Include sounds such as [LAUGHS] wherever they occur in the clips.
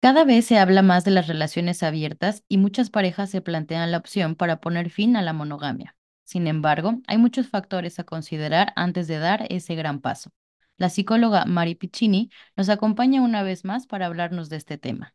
Cada vez se habla más de las relaciones abiertas y muchas parejas se plantean la opción para poner fin a la monogamia. Sin embargo, hay muchos factores a considerar antes de dar ese gran paso. La psicóloga Mari Piccini nos acompaña una vez más para hablarnos de este tema.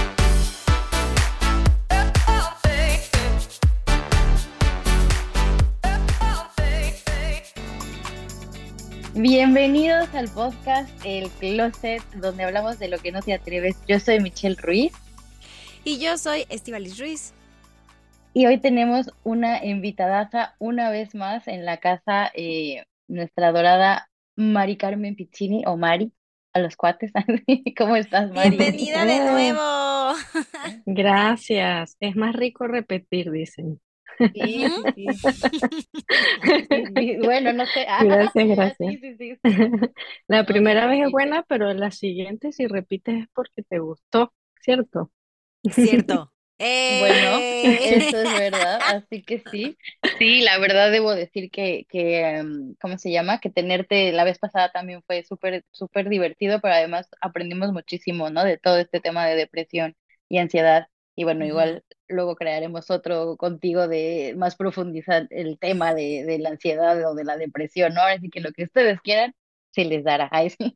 Bienvenidos al podcast El Closet, donde hablamos de lo que no te atreves. Yo soy Michelle Ruiz. Y yo soy Estivalis Ruiz. Y hoy tenemos una invitadaza una vez más en la casa, eh, nuestra dorada Mari Carmen Piccini o Mari, a los cuates. [LAUGHS] ¿Cómo estás, Mari? Bienvenida de nuevo. [LAUGHS] Gracias. Es más rico repetir, dicen. Sí, Bueno, no sé. Ah, gracias, gracias. La primera vez es buena, pero la siguiente, si repites, es porque te gustó, ¿cierto? Cierto. [LAUGHS] Bueno, ¡Eh! [LAUGHS] eso es verdad, [LAUGHS] así que sí. Sí, la verdad debo decir que, que em, ¿cómo se llama? Que tenerte la vez pasada también fue súper, súper divertido, pero además aprendimos muchísimo, ¿no? De todo este tema de depresión y ansiedad. Y bueno, igual luego crearemos otro contigo de más profundizar el tema de, de la ansiedad o de la depresión, ¿no? Así que lo que ustedes quieran, se les dará. [LAUGHS] Ay, sí.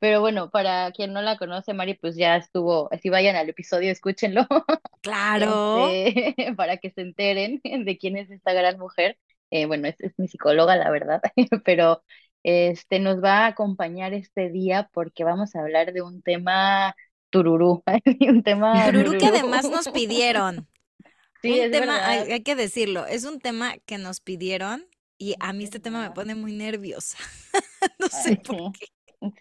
Pero bueno, para quien no la conoce, Mari, pues ya estuvo, si vayan al episodio, escúchenlo. [LAUGHS] Claro. Este, [LAUGHS] para que se enteren de quién es esta gran mujer. Eh, bueno, es, es mi psicóloga, la verdad, pero este nos va a acompañar este día porque vamos a hablar de un tema tururú, [LAUGHS] un tema Tururú que además nos pidieron. [LAUGHS] Sí, un es tema, hay, que decirlo, es un tema que nos pidieron y a mí este tema me pone muy nerviosa. [LAUGHS] No sé Ay, por qué.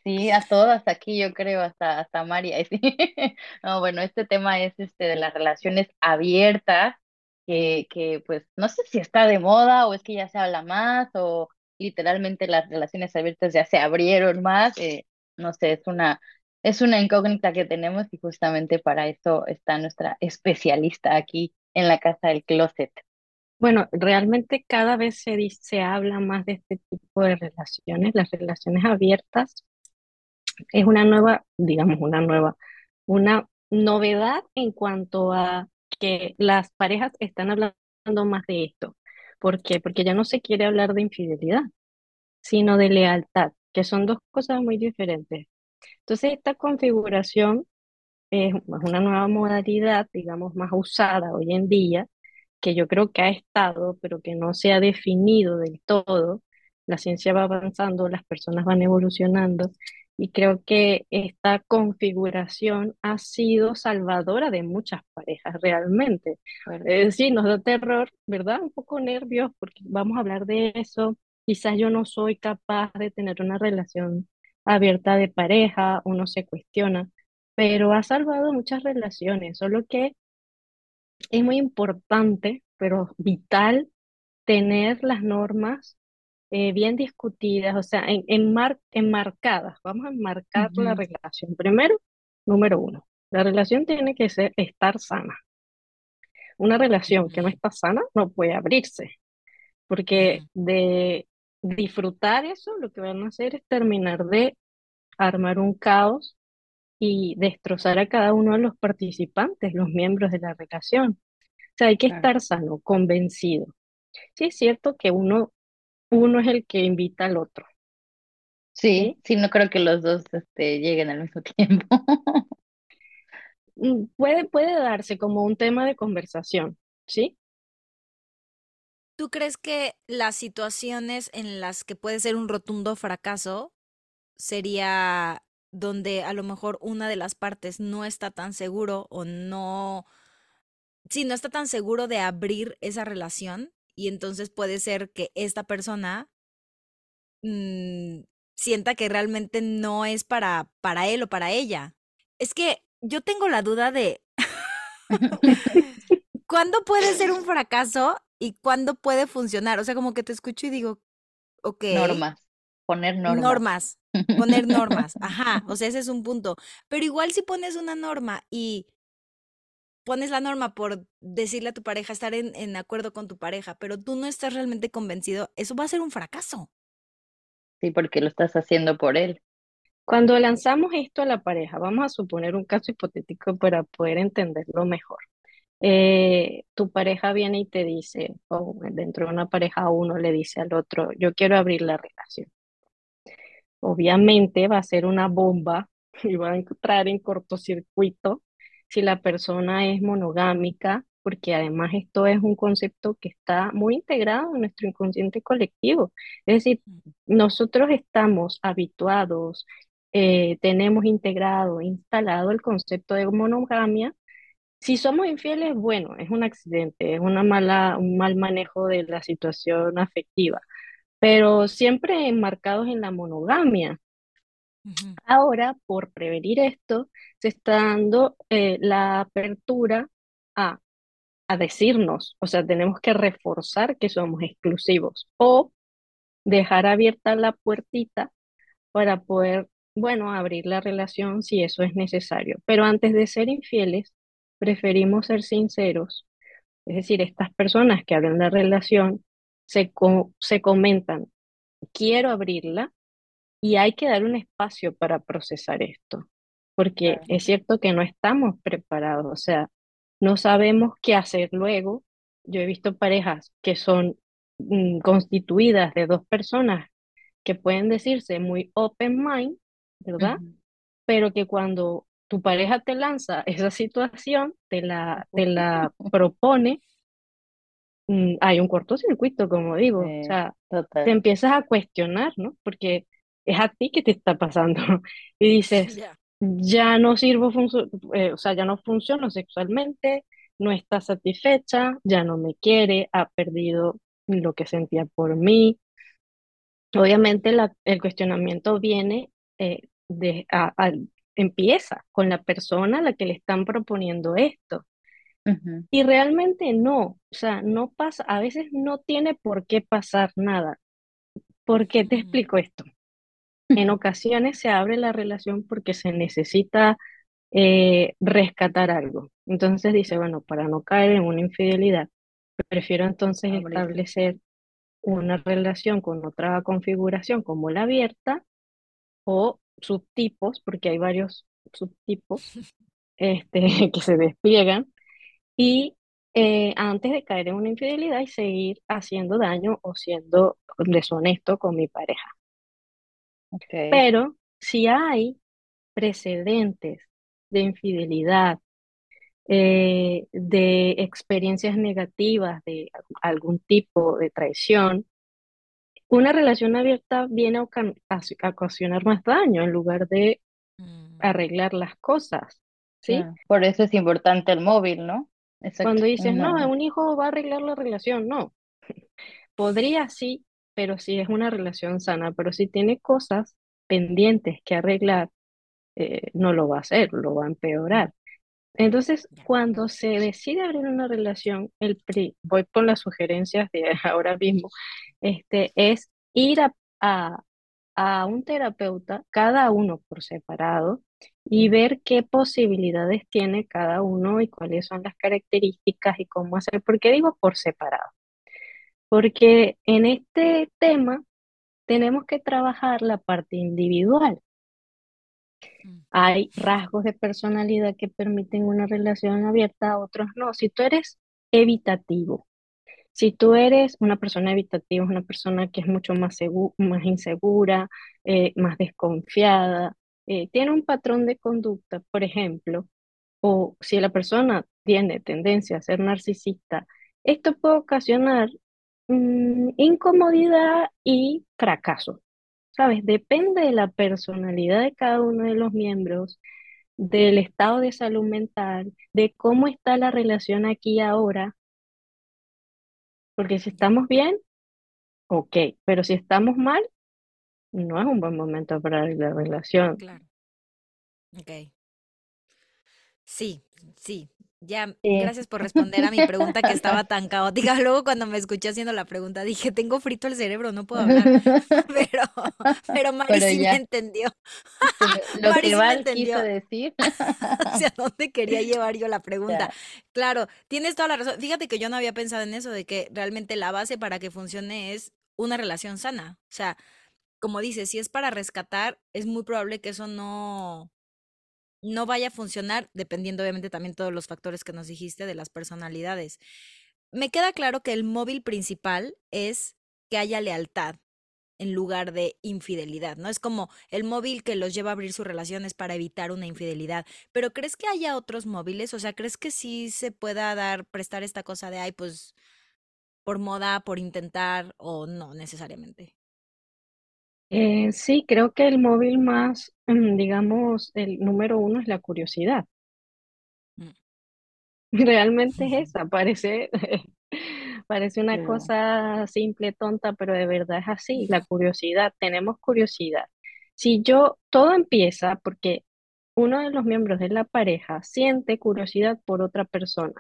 Sí, a todas aquí, yo creo, hasta, hasta María. Sí. No, bueno, este tema es este de las relaciones abiertas, que, que pues no sé si está de moda o es que ya se habla más o literalmente las relaciones abiertas ya se abrieron más. eh, no sé, es una, es una incógnita que tenemos y justamente para eso está nuestra especialista aquí en la casa del closet. Bueno, realmente cada vez se se habla más de este tipo de relaciones. Las relaciones abiertas es una nueva, digamos, una nueva, una novedad en cuanto a que las parejas están hablando más de esto. ¿Por qué? Porque ya no se quiere hablar de infidelidad, sino de lealtad, que son dos cosas muy diferentes. Entonces, esta configuración es una nueva modalidad, digamos, más usada hoy en día, que yo creo que ha estado, pero que no se ha definido del todo. La ciencia va avanzando, las personas van evolucionando, y creo que esta configuración ha sido salvadora de muchas parejas, realmente. Eh, sí, nos da terror, ¿verdad? Un poco nervios, porque vamos a hablar de eso. Quizás yo no soy capaz de tener una relación abierta de pareja, uno se cuestiona, pero ha salvado muchas relaciones, solo que es muy importante, pero vital, tener las normas eh, bien discutidas, o sea, en, enmar- enmarcadas. Vamos a enmarcar la relación. Primero, número uno, la relación tiene que ser, estar sana. Una relación que no está sana no puede abrirse, porque de disfrutar eso, lo que van a hacer es terminar de armar un caos y destrozar a cada uno de los participantes, los miembros de la relación. O sea, hay que claro. estar sano, convencido. Sí, es cierto que uno, uno es el que invita al otro, Sí, ¿sí? sí, no creo que los dos este, lleguen al mismo [LAUGHS] tiempo. Mm, Puede, puede darse como un tema de conversación, ¿sí? ¿Tú crees que las situaciones en las que puede ser un rotundo fracaso sería donde a lo mejor una de las partes no está tan seguro o no, sí, no está tan seguro de abrir esa relación y entonces puede ser que esta persona mm, sienta que realmente no es para, para él o para ella? Es que yo tengo la duda de [LAUGHS] [LAUGHS] ¿cuándo puede ser un fracaso y cuándo puede funcionar. O sea, como que te escucho y digo, ok. Normas, poner normas. Normas, poner normas, [LAUGHS] ajá, o sea, ese es un punto. Pero igual si pones una norma y pones la norma por decirle a tu pareja, estar en, en acuerdo con tu pareja, pero tú no estás realmente convencido, eso va a ser un fracaso. Sí, porque lo estás haciendo por él. Cuando lanzamos esto a la pareja, vamos a suponer un caso hipotético para poder entenderlo mejor. Eh, tu pareja viene y te dice, o dentro de una pareja uno le dice al otro, yo quiero abrir la relación. Obviamente va a ser una bomba [LAUGHS] y va a entrar en cortocircuito si la persona es monogámica, porque además esto es un concepto que está muy integrado en nuestro inconsciente colectivo. Es decir, nosotros estamos habituados, eh, tenemos integrado, instalado el concepto de monogamia. Si somos infieles, bueno, es un accidente, es una mala, un mal manejo de la situación afectiva, pero siempre enmarcados en la monogamia. Ahora, por prevenir esto, se está dando eh, la apertura a, a decirnos, o sea, tenemos que reforzar que somos exclusivos o dejar abierta la puertita para poder, bueno, abrir la relación si eso es necesario. Pero antes de ser infieles, preferimos ser sinceros. Es decir, estas personas que abren la relación se, se comentan, quiero abrirla, y hay que dar un espacio para procesar esto, porque es cierto que no estamos preparados, o sea, no sabemos qué hacer luego. Yo he visto parejas que son mm, constituidas de dos personas que pueden decirse muy open mind, ¿verdad? Pero que cuando tu pareja te lanza esa situación, te la, te la [LAUGHS] propone, mm, hay un cortocircuito, como digo, o sea, te empiezas a cuestionar, ¿no? Porque es a ti que te está pasando. [LAUGHS] Y dices, ya no sirvo, eh, o sea, ya no funciono sexualmente, no está satisfecha, ya no me quiere, ha perdido lo que sentía por mí. Obviamente el cuestionamiento viene eh, de, empieza con la persona a la que le están proponiendo esto. Y realmente no, o sea, no pasa, a veces no tiene por qué pasar nada. ¿Por qué te explico esto? En [LAUGHS] ocasiones se abre la relación porque se necesita eh, rescatar algo. Entonces dice, bueno, para no caer en una infidelidad, prefiero entonces establecer una relación con otra configuración como la abierta o subtipos, porque hay varios subtipos [LAUGHS] este, [LAUGHS] que se despliegan, y eh, antes de caer en una infidelidad y seguir haciendo daño o siendo deshonesto con mi pareja. Pero si hay precedentes de infidelidad, eh, de experiencias negativas, de algún tipo de traición, una relación abierta viene a, ocasionar más daño en lugar de mm. arreglar las cosas. ¿sí? Por eso es importante el móvil, ¿no? Cuando dices, no, un hijo va a arreglar la relación, no. [LAUGHS] Podría sí, pero si es una relación sana, pero si tiene cosas pendientes que arreglar, eh, no lo va a hacer, lo va a empeorar. Entonces, cuando se decide abrir una relación, el voy con las sugerencias de [LAUGHS] ahora mismo, este, es ir a, a, a un terapeuta, cada uno por separado, y ver qué posibilidades tiene cada uno y cuáles son las características y cómo hacer. ¿Por qué digo por separado? Porque en este tema tenemos que trabajar la parte individual. Mm. Hay rasgos de personalidad que permiten una relación abierta, otros no. Si tú eres evitativo, si tú eres una persona evitativa, una persona que es mucho más, más insegura, eh, más desconfiada, eh, tiene un patrón de conducta, por ejemplo, o si la persona tiene tendencia a ser narcisista, esto puede ocasionar Mm, incomodidad y fracaso. ¿Sabes? Depende de la personalidad de cada uno de los miembros, del estado de salud mental, de cómo está la relación aquí ahora. Porque si estamos bien, ok, pero si estamos mal, no es un buen momento para la relación. Claro. Ok. Sí, sí, Ya, gracias por responder a mi pregunta que estaba [LAUGHS] tan caótica. [LAUGHS] Luego cuando me escuché haciendo la pregunta dije, tengo frito el cerebro, no puedo hablar. Pero, pero Mari sí me entendió. Lo que Val quiso decir. [LAUGHS] Hacia dónde quería llevar yo la pregunta. Claro, tienes toda la razón. Fíjate que yo no había pensado en eso, de que realmente la base para que funcione es una relación sana. O sea, como dices, si es para rescatar, es muy probable que eso no, no vaya a funcionar, dependiendo obviamente también todos los factores que nos dijiste de las personalidades. Me queda claro que el móvil principal es que haya lealtad en lugar de infidelidad, ¿no? Es como el móvil que los lleva a abrir sus relaciones para evitar una infidelidad. Pero ¿crees que haya otros móviles? O sea, ¿crees que sí se pueda dar, prestar esta cosa de, ay, pues, por moda, por intentar, o no necesariamente? Eh, sí, creo que el móvil más, mm, digamos, el número uno es la curiosidad. Mm. Realmente es esa, parece, [LAUGHS] parece una cosa simple, tonta, pero de verdad es así, la curiosidad, tenemos curiosidad. Si yo, todo empieza porque uno de los miembros de la pareja siente curiosidad por otra persona.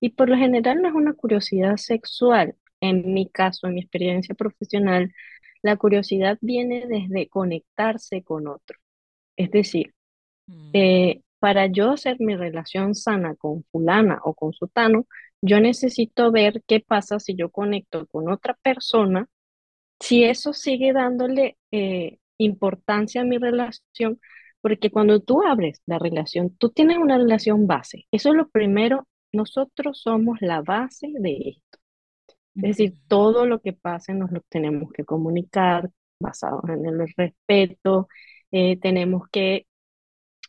Y por lo general no es una curiosidad sexual. En mi caso, en mi experiencia profesional, la curiosidad viene desde conectarse con otro. Es decir, mm. eh, para yo hacer mi relación sana con fulana o con sutano, yo necesito ver qué pasa si yo conecto con otra persona, si eso sigue dándole eh, importancia a mi relación, porque cuando tú abres la relación, tú tienes una relación base. Eso es lo primero, nosotros somos la base de esto. Es decir, todo lo que pase nos lo tenemos que comunicar basado en el respeto. Eh, tenemos que,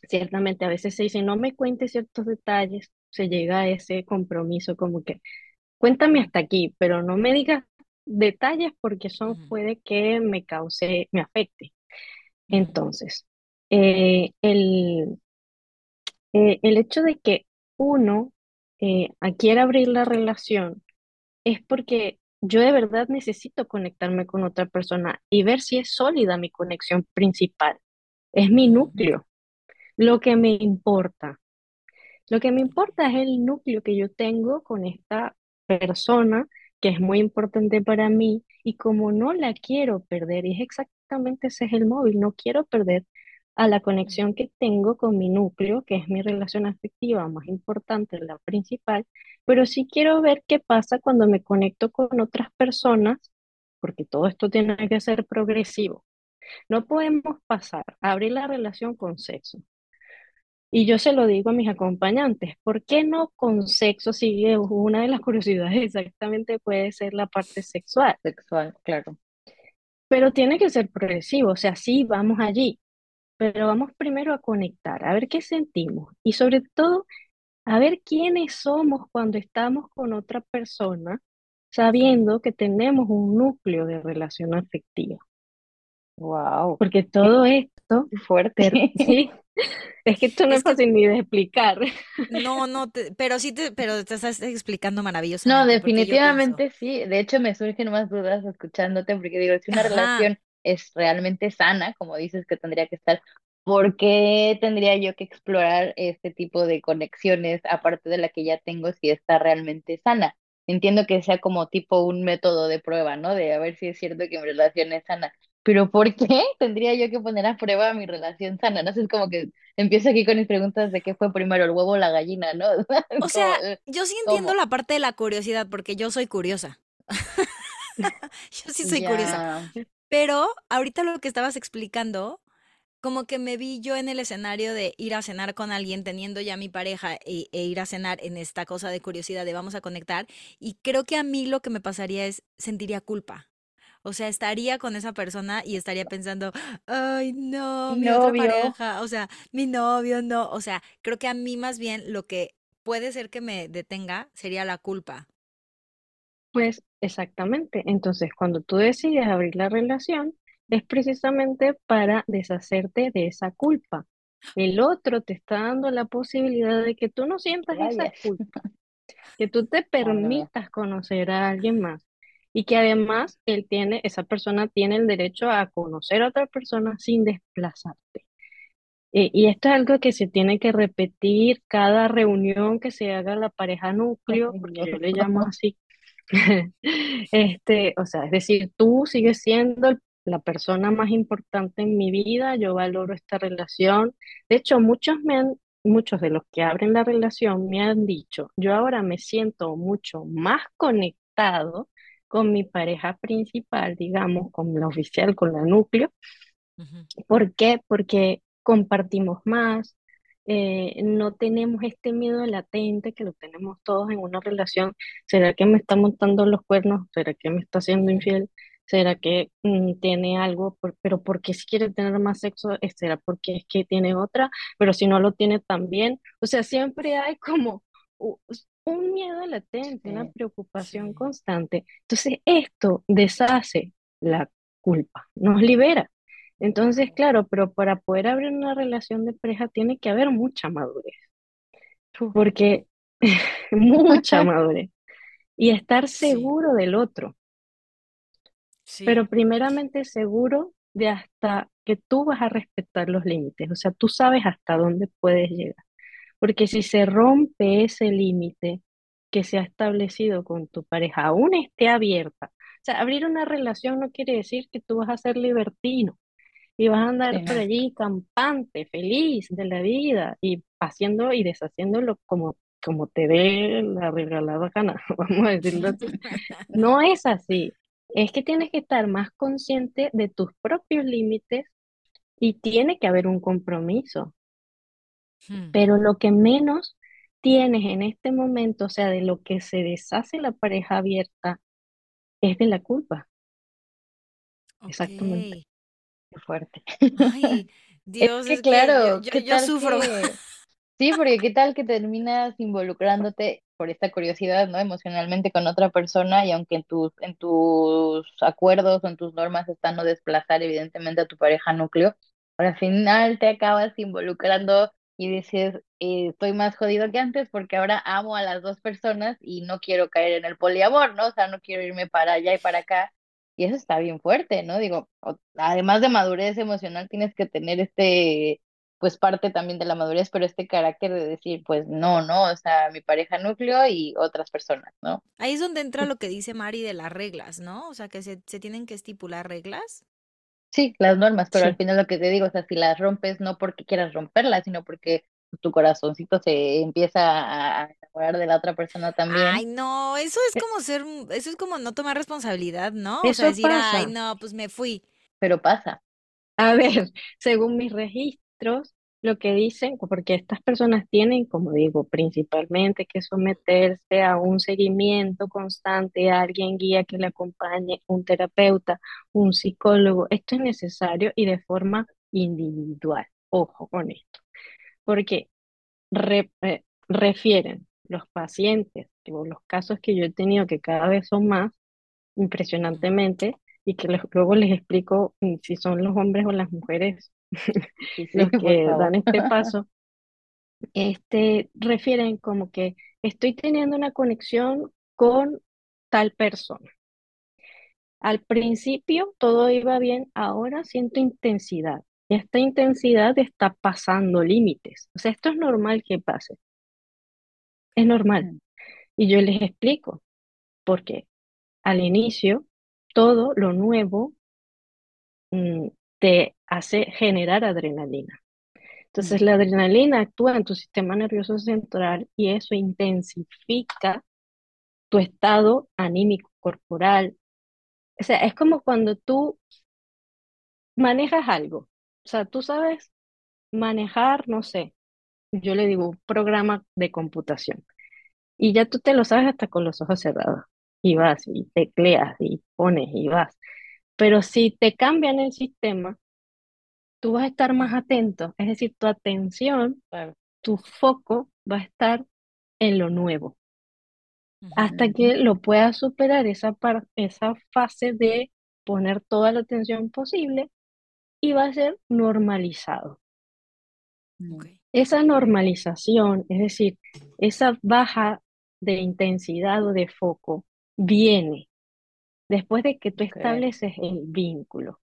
ciertamente a veces se dice, no me cuente ciertos detalles, se llega a ese compromiso como que, cuéntame hasta aquí, pero no me digas detalles porque eso puede que me cause, me afecte. Entonces, eh, el, eh, el hecho de que uno quiera abrir la relación es porque yo de verdad necesito conectarme con otra persona y ver si es sólida mi conexión principal. Es mi núcleo. Lo que me importa. Lo que me importa es el núcleo que yo tengo con esta persona que es muy importante para mí y como no la quiero perder, y es exactamente ese es el móvil, no quiero perder a la conexión que tengo con mi núcleo, que es mi relación afectiva más importante, la principal, pero sí quiero ver qué pasa cuando me conecto con otras personas, porque todo esto tiene que ser progresivo. No podemos pasar a abrir la relación con sexo. Y yo se lo digo a mis acompañantes, ¿por qué no con sexo sigue una de las curiosidades exactamente puede ser la parte sexual? Sexual, claro. Pero tiene que ser progresivo, o sea, sí, vamos allí, pero vamos primero a conectar, a ver qué sentimos y sobre todo a ver quiénes somos cuando estamos con otra persona, sabiendo que tenemos un núcleo de relación afectiva. Wow. Porque todo esto, fuerte, sí, [LAUGHS] es que esto no es, fácil ni de explicar. No, no, pero sí te, pero te estás explicando maravilloso. No, definitivamente sí. De hecho, me surgen más dudas escuchándote, porque digo, si una relación es realmente sana, como dices que tendría que estar, ¿por qué tendría yo que explorar este tipo de conexiones aparte de la que ya tengo si está realmente sana? Entiendo que sea como tipo un método de prueba, ¿no? De a ver si es cierto que mi relación es sana. Pero ¿por qué [LAUGHS] tendría yo que poner a prueba mi relación sana? No sé, es como que empiezo aquí con mis preguntas de qué fue primero, el huevo o la gallina, ¿no? [LAUGHS] O sea, yo sí entiendo la parte de la curiosidad porque yo soy curiosa. [LAUGHS] yo sí soy curiosa. Pero ahorita lo que estabas explicando, como que me vi yo en el escenario de ir a cenar con alguien teniendo ya mi pareja e, e, ir a cenar en esta cosa de curiosidad de vamos a conectar y creo que a mí lo que me pasaría es sentiría culpa. O sea, estaría con esa persona y estaría pensando, ay, no, mi, otra pareja, o sea, mi novio, no. O sea, creo que a mí más bien lo que puede ser que me detenga sería la culpa. Pues exactamente. Entonces, cuando tú decides abrir la relación, es precisamente para deshacerte de esa culpa. El otro te está dando la posibilidad de que tú no sientas esa culpa, [LAUGHS] que tú te permitas conocer a alguien más y que además él tiene, esa persona tiene el derecho a conocer a otra persona sin desplazarte. Eh, y esto es algo que se tiene que repetir cada reunión que se haga la pareja núcleo, porque yo le llamo así. [LAUGHS] Este, o sea, es decir, tú sigues siendo la persona más importante en mi vida, yo valoro esta relación. De hecho, muchos me han, muchos de los que abren la relación me han dicho, yo ahora me siento mucho más conectado con mi pareja principal, digamos, con la oficial, con la núcleo. ¿Por qué? Porque compartimos más, eh, no tenemos este miedo latente que lo tenemos todos en una relación. ¿Será que me está montando los cuernos? ¿Será que me está siendo infiel? ¿Será que mm, tiene algo? pero ¿por qué si quiere tener más sexo? ¿Será porque es que tiene otra? Pero si no lo tiene también. O sea, siempre hay como un miedo latente, una preocupación constante. Entonces, esto deshace la culpa, nos libera. Entonces, claro, pero para poder abrir una relación de pareja tiene que haber mucha madurez, porque [LAUGHS] mucha [LAUGHS] madurez y estar seguro del otro. Pero primeramente seguro de hasta que tú vas a respetar los límites, o sea, tú sabes hasta dónde puedes llegar. Porque si se rompe ese límite que se ha establecido con tu pareja, aún esté abierta, o sea, abrir una relación no quiere decir que tú vas a ser libertino y vas a andar por allí campante, feliz de la vida y haciendo y deshaciéndolo como, como te dé la regalada gana, [LAUGHS] vamos a decirlo así. No es así. Es que tienes que estar más consciente de tus propios límites y tiene que haber un compromiso. Hmm. Pero lo que menos tienes en este momento, o sea, de lo que se deshace la pareja abierta, es de la culpa. Exactamente fuerte. Ay, [LAUGHS] Dios, es que, claro, yo, sufro. [LAUGHS] Sí, porque qué tal que terminas involucrándote por esta curiosidad, ¿no? Emocionalmente con otra persona y aunque en tus, en tus acuerdos o en tus normas están no desplazar evidentemente a tu pareja núcleo, al final te acabas involucrando y dices, eh, estoy más jodido que antes porque ahora amo a las dos personas y no quiero caer en el poliamor, ¿no? O sea, no quiero irme para allá y para acá y eso está bien fuerte, ¿no? Digo, además de madurez emocional, tienes que tener este, pues parte también de la madurez, pero este carácter de decir, pues no, no, o sea, mi pareja núcleo y otras personas, ¿no? Ahí es donde entra lo que dice Mari de las reglas, ¿no? O sea, que se, se tienen que estipular reglas. Sí, las normas, pero al final lo que te digo, o sea, si las rompes no porque quieras romperlas, sino porque tu corazoncito se empieza a enamorar de la otra persona también. Ay, no, eso es como ser, eso es como no tomar responsabilidad, ¿no? o sea, decir, ay, no, pues me fui. Pero pasa. A ver, [LAUGHS] según mis registros, lo que dicen, porque estas personas tienen, como digo, principalmente que someterse a un seguimiento constante, a alguien guía que le acompañe, un terapeuta, un psicólogo. Esto es necesario y de forma individual. Ojo con esto porque eh, refieren los pacientes o los casos que yo he tenido, que cada vez son más, impresionantemente, y que luego les explico mm, si son los hombres o las mujeres [LAUGHS] los [LAUGHS] que dan este [LAUGHS] paso, este, refieren como que estoy teniendo una conexión con tal persona. Al principio todo iba bien, ahora siento intensidad esta intensidad está pasando límites. O sea, esto es normal que pase. Es normal. Y yo les explico, porque al inicio todo lo nuevo mm, te hace generar adrenalina. Entonces la adrenalina actúa en tu sistema nervioso central y eso intensifica tu estado anímico corporal. O sea, es como cuando tú manejas algo o sea, tú sabes manejar, no sé, yo le digo un programa de computación y ya tú te lo sabes hasta con los ojos cerrados y vas y tecleas y pones y vas. Pero si te cambian el sistema, tú vas a estar más atento, es decir, tu atención, tu foco va a estar en lo nuevo, hasta que lo puedas superar esa, esa fase de poner toda la atención posible y va a ser normalizado. Esa normalización, es decir, esa baja de intensidad o de foco, viene después de que tú estableces el vínculo.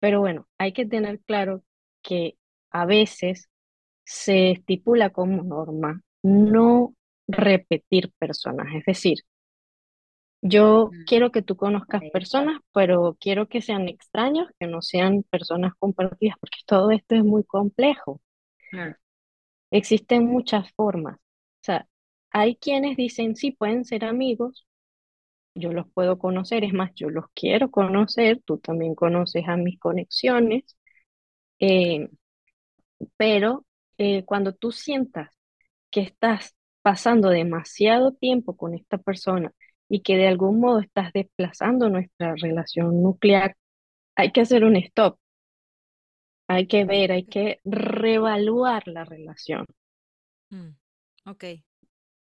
Pero bueno, hay que tener claro que a veces se estipula como norma no repetir personas. Es decir, yo Mm, quiero que tú conozcas personas, pero quiero que sean extraños, que no sean personas compartidas, porque todo esto es muy complejo. claro. Existen muchas formas. O sea, hay quienes dicen, sí, pueden ser amigos, yo los puedo conocer, es más, yo los quiero conocer, tú también conoces a mis conexiones, eh, pero eh, cuando tú sientas que estás pasando demasiado tiempo con esta persona y que de algún modo estás desplazando nuestra relación nuclear, hay que hacer un stop, hay que ver, hay que reevaluar la relación. Mm, ok.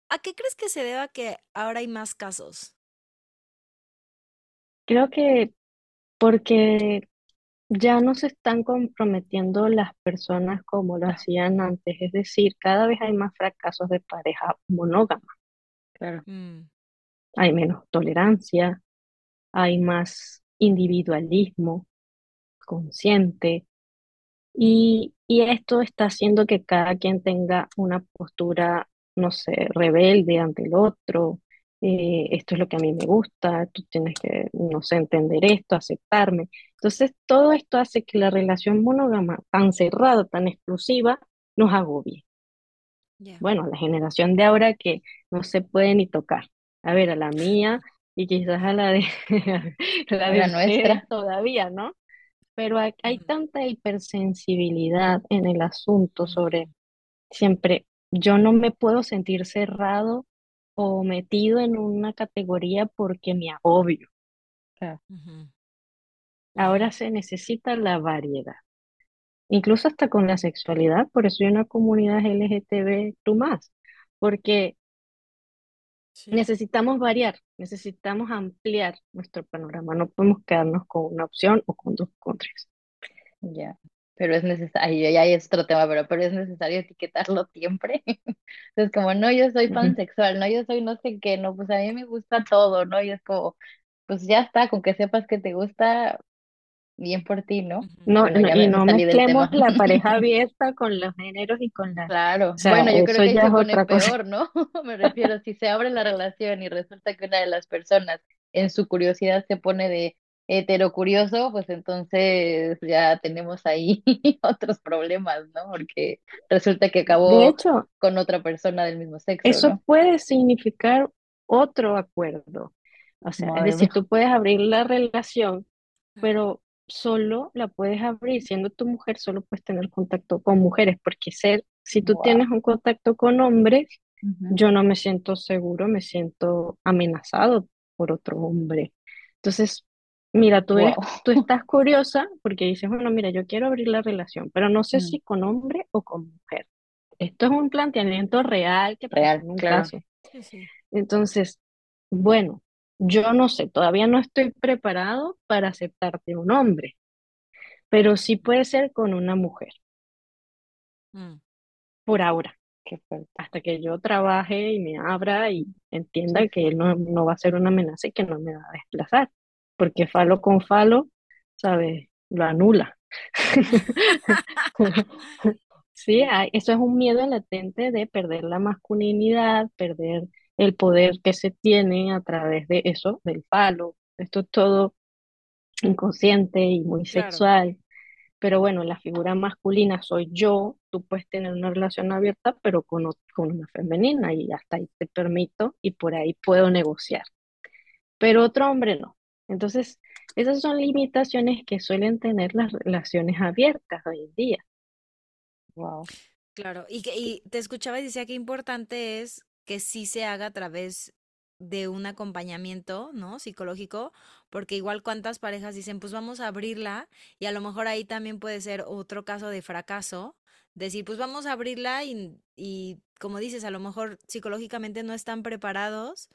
¿A qué crees que se deba que ahora hay más casos? Creo que porque ya no se están comprometiendo las personas como lo hacían antes, es decir, cada vez hay más fracasos de pareja monógama, Claro. Mm, hay menos tolerancia, hay más individualismo consciente y, y esto está haciendo que cada quien tenga una postura, no sé, rebelde ante el otro. eh, esto es lo que a mí me gusta, tú tienes que, no sé, entender esto, aceptarme. Entonces, todo esto hace que la relación monógama tan cerrada, tan exclusiva, nos agobie. Bueno, la generación de ahora que no se puede ni tocar. A ver, a la mía y quizás a la de, [LAUGHS] la de nuestra. todavía, ¿no? Pero hay, tanta hipersensibilidad en el asunto sobre siempre, yo no me puedo sentir cerrado o metido en una categoría porque me agobio. Ahora se necesita la variedad, incluso hasta con la sexualidad, por eso hay una comunidad LGTB tú más, porque Sí. necesitamos variar, necesitamos ampliar nuestro panorama, no podemos quedarnos con una opción o con dos, con tres. Ya. Pero es necesario, ya es otro tema, pero, pero es necesario etiquetarlo siempre. [LAUGHS] Entonces, como, no, yo soy pansexual, no, yo soy no sé qué, no, pues a mí me gusta todo, ¿no? Y es como, pues ya está, con que sepas que te gusta, bien por ti, ¿no? No, Bueno, no- y no mezclemos la pareja [LAUGHS] abierta con los géneros y con las, Claro, o sea, bueno, yo creo que ya se es pone otra cosa. peor, ¿no? [LAUGHS] Me refiero, si se abre la relación y resulta que una de las personas en su curiosidad se pone de heterocurioso, pues entonces ya tenemos ahí [LAUGHS] otros problemas, ¿no? Porque resulta que De acabó hecho, con otra persona del mismo sexo, eso ¿no? puede significar otro acuerdo. O sea, es decir, mía. tú puedes abrir la relación, pero solo la puedes abrir siendo tu mujer, solo puedes tener contacto con mujeres, porque ser, si tú Wow. tienes un contacto con hombres, yo no me siento seguro, me siento amenazado por otro hombre. Entonces, mira, tú eres, Wow. tú [LAUGHS] estás curiosa porque dices, bueno, mira, yo quiero abrir la relación, pero no sé si con hombre o con mujer. Esto es un planteamiento real que Real, en un claro. caso. Sí, sí. Entonces, bueno, yo no sé, todavía no estoy preparado para aceptarte un hombre, pero sí puede ser con una mujer, Mm, por ahora. Hasta que yo trabaje y me abra y entienda que él no, no va a ser una amenaza y que no me va a desplazar, porque falo con falo, ¿sabes? Lo anula. [LAUGHS] [LAUGHS] Sí, hay- eso es un miedo latente de perder la masculinidad, perder el poder que se tiene a través de eso, del falo. Esto es todo inconsciente y muy Claro. sexual. Pero bueno, la figura masculina soy yo, tú puedes tener una relación abierta, pero con, una femenina y hasta ahí te permito y por ahí puedo negociar. Pero otro hombre no. Entonces, esas son limitaciones que suelen tener las relaciones abiertas hoy en día. wow. Claro, y, que, y te escuchaba y decía que importante es que sí se haga a través de un acompañamiento, ¿no? Psicológico, porque igual cuántas parejas dicen, pues vamos a abrirla y a lo mejor ahí también puede ser otro caso de fracaso, decir, pues vamos a abrirla y, y como dices, a lo mejor psicológicamente no están preparados,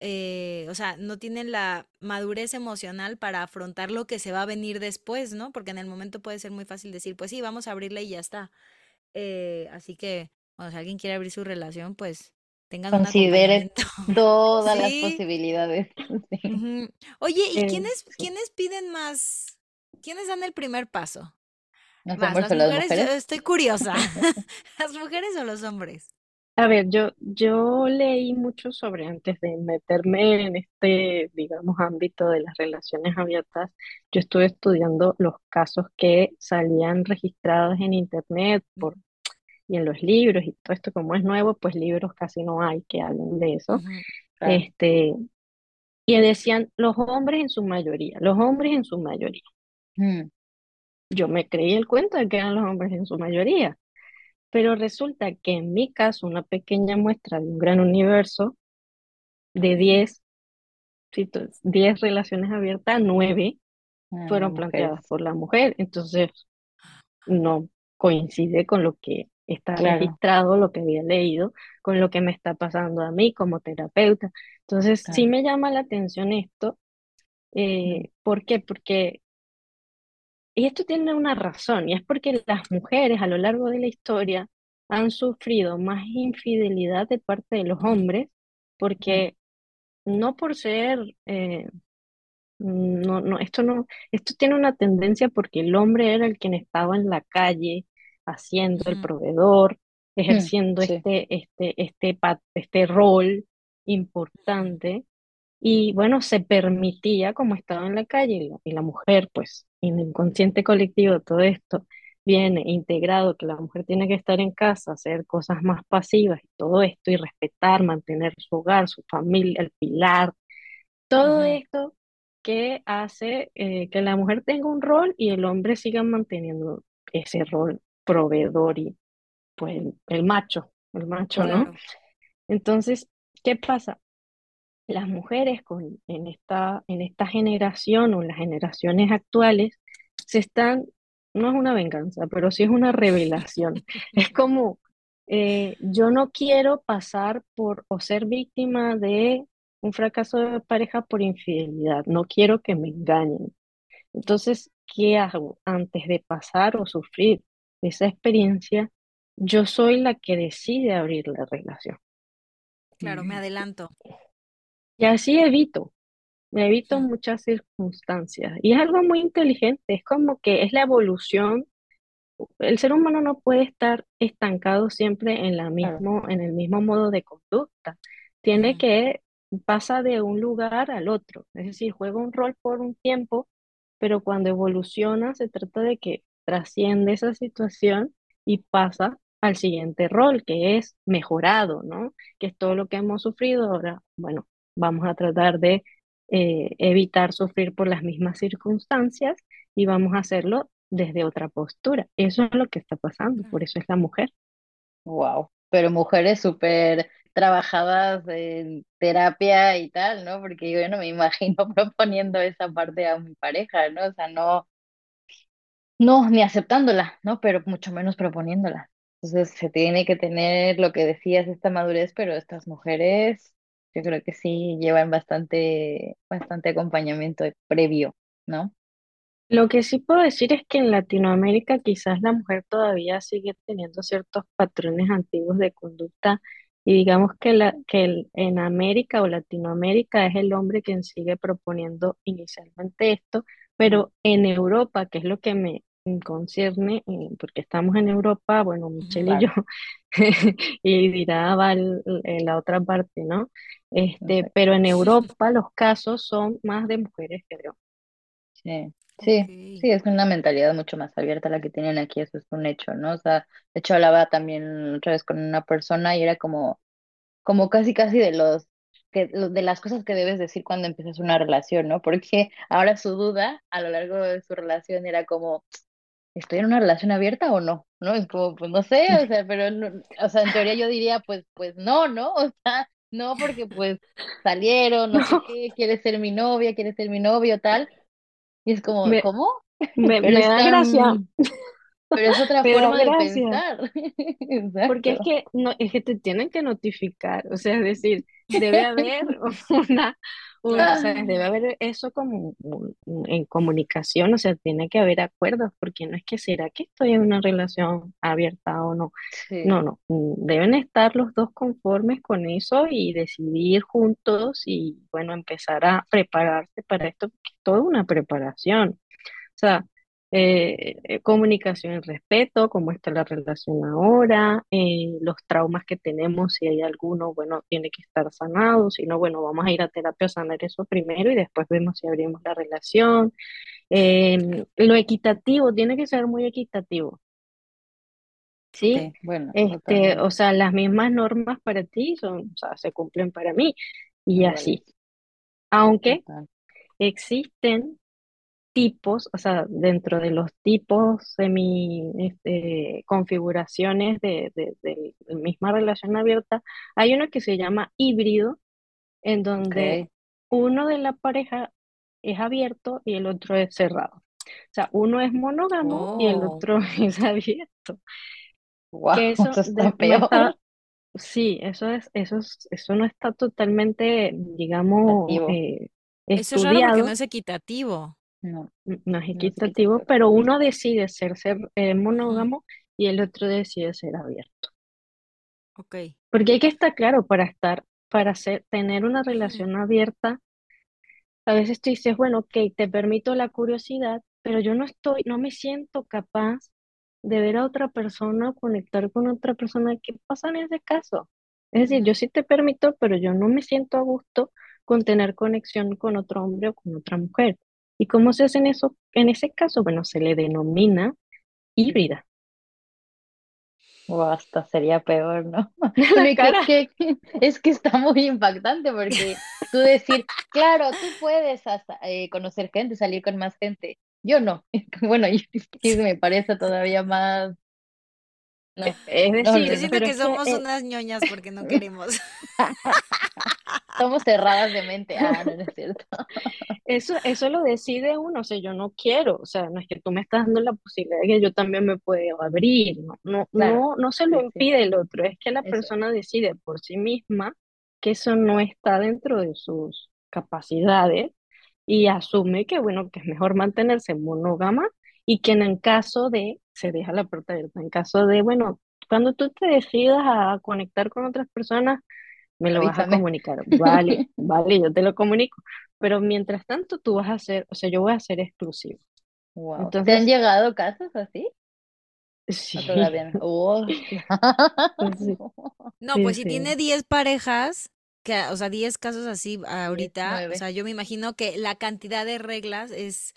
eh, o sea, no tienen la madurez emocional para afrontar lo que se va a venir después, ¿no? Porque en el momento puede ser muy fácil decir, pues sí, vamos a abrirla y ya está eh, así que, bueno, si alguien quiere abrir su relación, pues tengan Considere [LAUGHS] todas las posibilidades. [LAUGHS] Sí. Oye, ¿y Eh, quiénes, quiénes piden más? ¿Quiénes dan el primer paso? ¿Los Más, hombres las o las mujeres, yo estoy curiosa. [LAUGHS] ¿Las mujeres o los hombres? A ver, yo, yo leí mucho sobre antes de meterme en este, digamos, ámbito de las relaciones abiertas. Yo estuve estudiando los casos que salían registrados en internet por, y en los libros y todo esto, como es nuevo, pues libros casi no hay que hablen de eso. Claro. Este, y decían los hombres en su mayoría, los hombres en su mayoría. Mm, Yo me creí el cuento de que eran los hombres en su mayoría, pero resulta que en mi caso, una pequeña muestra de un gran universo de ok. 10 situ- 10 relaciones abiertas, 9 ah, fueron mujeres. planteadas por la mujer. Entonces, no coincide con lo que está Claro, registrado, lo que había leído, con lo que me está pasando a mí como terapeuta. Entonces, sí me llama la atención esto. Mm, Eh, ¿por qué? Porque, y esto tiene una razón, y es porque las mujeres a lo largo de la historia han sufrido más infidelidad de parte de los hombres, mm, porque no por ser eh, No, no, esto no, esto tiene una tendencia porque el hombre era el quien estaba en la calle haciendo el proveedor, mm, ejerciendo Sí, este, este, este, este rol importante. Y bueno, se permitía como estaba en la calle y la, y la mujer, pues en el inconsciente colectivo todo esto viene integrado que la mujer tiene que estar en casa, hacer cosas más pasivas y todo esto y respetar, mantener su hogar, su familia, el pilar. Todo ujú, esto que hace eh, que la mujer tenga un rol y el hombre siga manteniendo ese rol proveedor y pues el, el macho, el macho. ¿no? Claro. Entonces, ¿qué pasa? Las mujeres con, en esta, en esta generación o en las generaciones actuales se están, no es una venganza, pero sí es una revelación. Es [LAUGHS] como, eh, yo no quiero pasar por o ser víctima de un fracaso de pareja por infidelidad, no quiero que me engañen. Entonces, ¿qué hago? Antes de pasar o sufrir esa experiencia, yo soy la que decide abrir la relación. Claro, me Mm, adelanto. Y así evito. Me evito muchas circunstancias y es algo muy inteligente, es como que es la evolución. El ser humano no puede estar estancado siempre en la Claro. mismo, en el mismo modo de conducta. Tiene que pasa de un lugar al otro, es decir, juega un rol por un tiempo, pero cuando evoluciona se trata de que trasciende esa situación y pasa al siguiente rol, que es mejorado, ¿no? Que es todo lo que hemos sufrido ahora. Bueno, vamos a tratar de eh, evitar sufrir por las mismas circunstancias y vamos a hacerlo desde otra postura. Eso es lo que está pasando, por eso es la mujer. Wow. Pero mujeres súper trabajadas en terapia y tal, ¿no? Porque yo no me imagino [LAUGHS] proponiendo esa parte a mi pareja, ¿no? O sea, no, no, ni aceptándola, ¿no? Pero mucho menos proponiéndola. Entonces se tiene que tener lo que decías, esta madurez, pero estas mujeres, yo creo que sí llevan bastante, bastante acompañamiento previo, ¿no? Lo que sí puedo decir es que en Latinoamérica quizás la mujer todavía sigue teniendo ciertos patrones antiguos de conducta y digamos que, la, que en América o Latinoamérica es el hombre quien sigue proponiendo inicialmente esto, pero en Europa, que es lo que me concierne, eh, porque estamos en Europa, bueno, Michelle y yo, [LAUGHS] y dirá Val en la otra parte, ¿no? Este, pero en [LAUGHS] Europa los casos son más de mujeres que de hombres. Sí, sí, sí, es una mentalidad mucho más abierta la que tienen aquí, eso es un hecho, ¿no? O sea, de hecho hablaba también otra vez con una persona y era como, como casi casi de los, que, de las cosas que debes decir cuando empiezas una relación, ¿no? Porque ahora su duda a lo largo de su relación era como, ¿estoy en una relación abierta o no? ¿No? Es como, pues no sé, o sea, pero, no- o sea, en teoría yo diría, pues, pues no, ¿no? [LAUGHS] O sea, no, porque pues salieron, no sé qué, quieres ser mi novia, quieres ser mi novio, tal. Y es como, me, ¿cómo? me, [LAUGHS] Pero me es da gracia, pero es otra [LAUGHS] forma de pensar. porque es que, no, es que te tienen que notificar, o sea, es decir, debe haber una, una, ¿sabes? Debe haber eso como en comunicación, o sea, tiene que haber acuerdos, porque no es que será que estoy en una relación abierta o no, Sí, no, no, mm, deben estar los dos conformes con eso y decidir juntos y, bueno, empezar a prepararse para esto, porque es toda una preparación. O sea, eh, eh, comunicación y respeto, cómo está la relación ahora, eh, los traumas que tenemos, si hay alguno, bueno, tiene que estar sanado, si no, bueno, vamos a ir a terapia a sanar eso primero y después vemos si abrimos la relación. Em, lo equitativo, tiene que ser muy equitativo. ¿Sí? bueno, este, o sea, las mismas normas para ti son, o sea, se cumplen para mí y así. Aunque existen tipos, o sea, dentro de los tipos semi este, configuraciones de, de, misma relación abierta, hay uno que se llama híbrido, en donde uno de la pareja es abierto y el otro es cerrado. O sea, uno es monógamo y el oh. otro [LAUGHS] es abierto. Wow, [LAUGHS] eso, está peor. sí, eso es, eso es, eso no está totalmente, digamos, eh, eso es raro porque no es equitativo. No, no es equitativo, pero uno decide ser, ser eh, monógamo y el otro decide ser abierto. Ok. Porque hay que estar claro para estar, para ser, tener una relación abierta. A veces tú dices, bueno, ok, te permito la curiosidad, pero yo no estoy, no me siento capaz de ver a otra persona, conectar con otra persona. ¿Qué pasa en ese caso? Es decir, yo sí te permito, pero yo no me siento a gusto con tener conexión con otro hombre o con otra mujer. ¿Y cómo se hace en eso? En ese caso, bueno, se le denomina híbrida. O hasta sería peor, ¿no? [LAUGHS] [LAUGHS] es que está muy impactante porque tú decir, claro, tú puedes eh, conocer gente, salir con más gente. Yo no. [LAUGHS] Bueno, y, me parece todavía más es decir, que somos unas ñoñas porque no [LAUGHS] queremos. Somos cerradas de mente. Ah, no, es cierto. [LAUGHS] Eso, eso lo decide uno, o sea, yo no quiero, o sea, no es que tú me estás dando la posibilidad de que yo también me puedo abrir, no, no, no, no se lo impide el otro, es que la persona decide por sí misma que eso no está dentro de sus capacidades y asume que, bueno, que es mejor mantenerse monógama y que en caso de, se deja la puerta abierta, en caso de, bueno, cuando tú te decidas a conectar con otras personas, me lo vas a comunicar. Vale, [LAUGHS] vale, yo te lo comunico. Pero mientras tanto, tú vas a hacer, o sea, yo voy a ser exclusivo. Entonces, ¿Te han llegado casos así? Sí. todavía no? [LAUGHS] Oh, no, pues si tiene 10 parejas, que, o sea, 10 casos así ahorita, o sea, yo me imagino que la cantidad de reglas es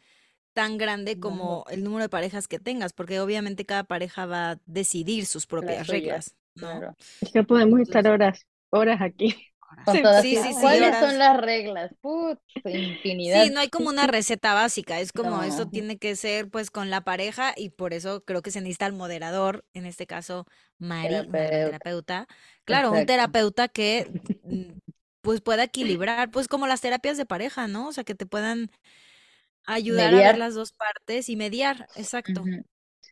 tan grande como el número de parejas que tengas, porque obviamente cada pareja va a decidir sus propias reglas, ¿no? Es que podemos estar horas, horas aquí. [LAUGHS] Sí, sí, sí, ¿Cuáles son las reglas? Put, infinidad. Sí, no hay como una [LAUGHS] receta básica, es como eso tiene que ser pues con la pareja y por eso creo que se necesita el moderador, en este caso Mari, terapeuta. Claro, un terapeuta que [LAUGHS] mm, pues pueda equilibrar, pues como las terapias de pareja, ¿no? O sea, que te puedan ayudar a ver las dos partes y mediar, exacto.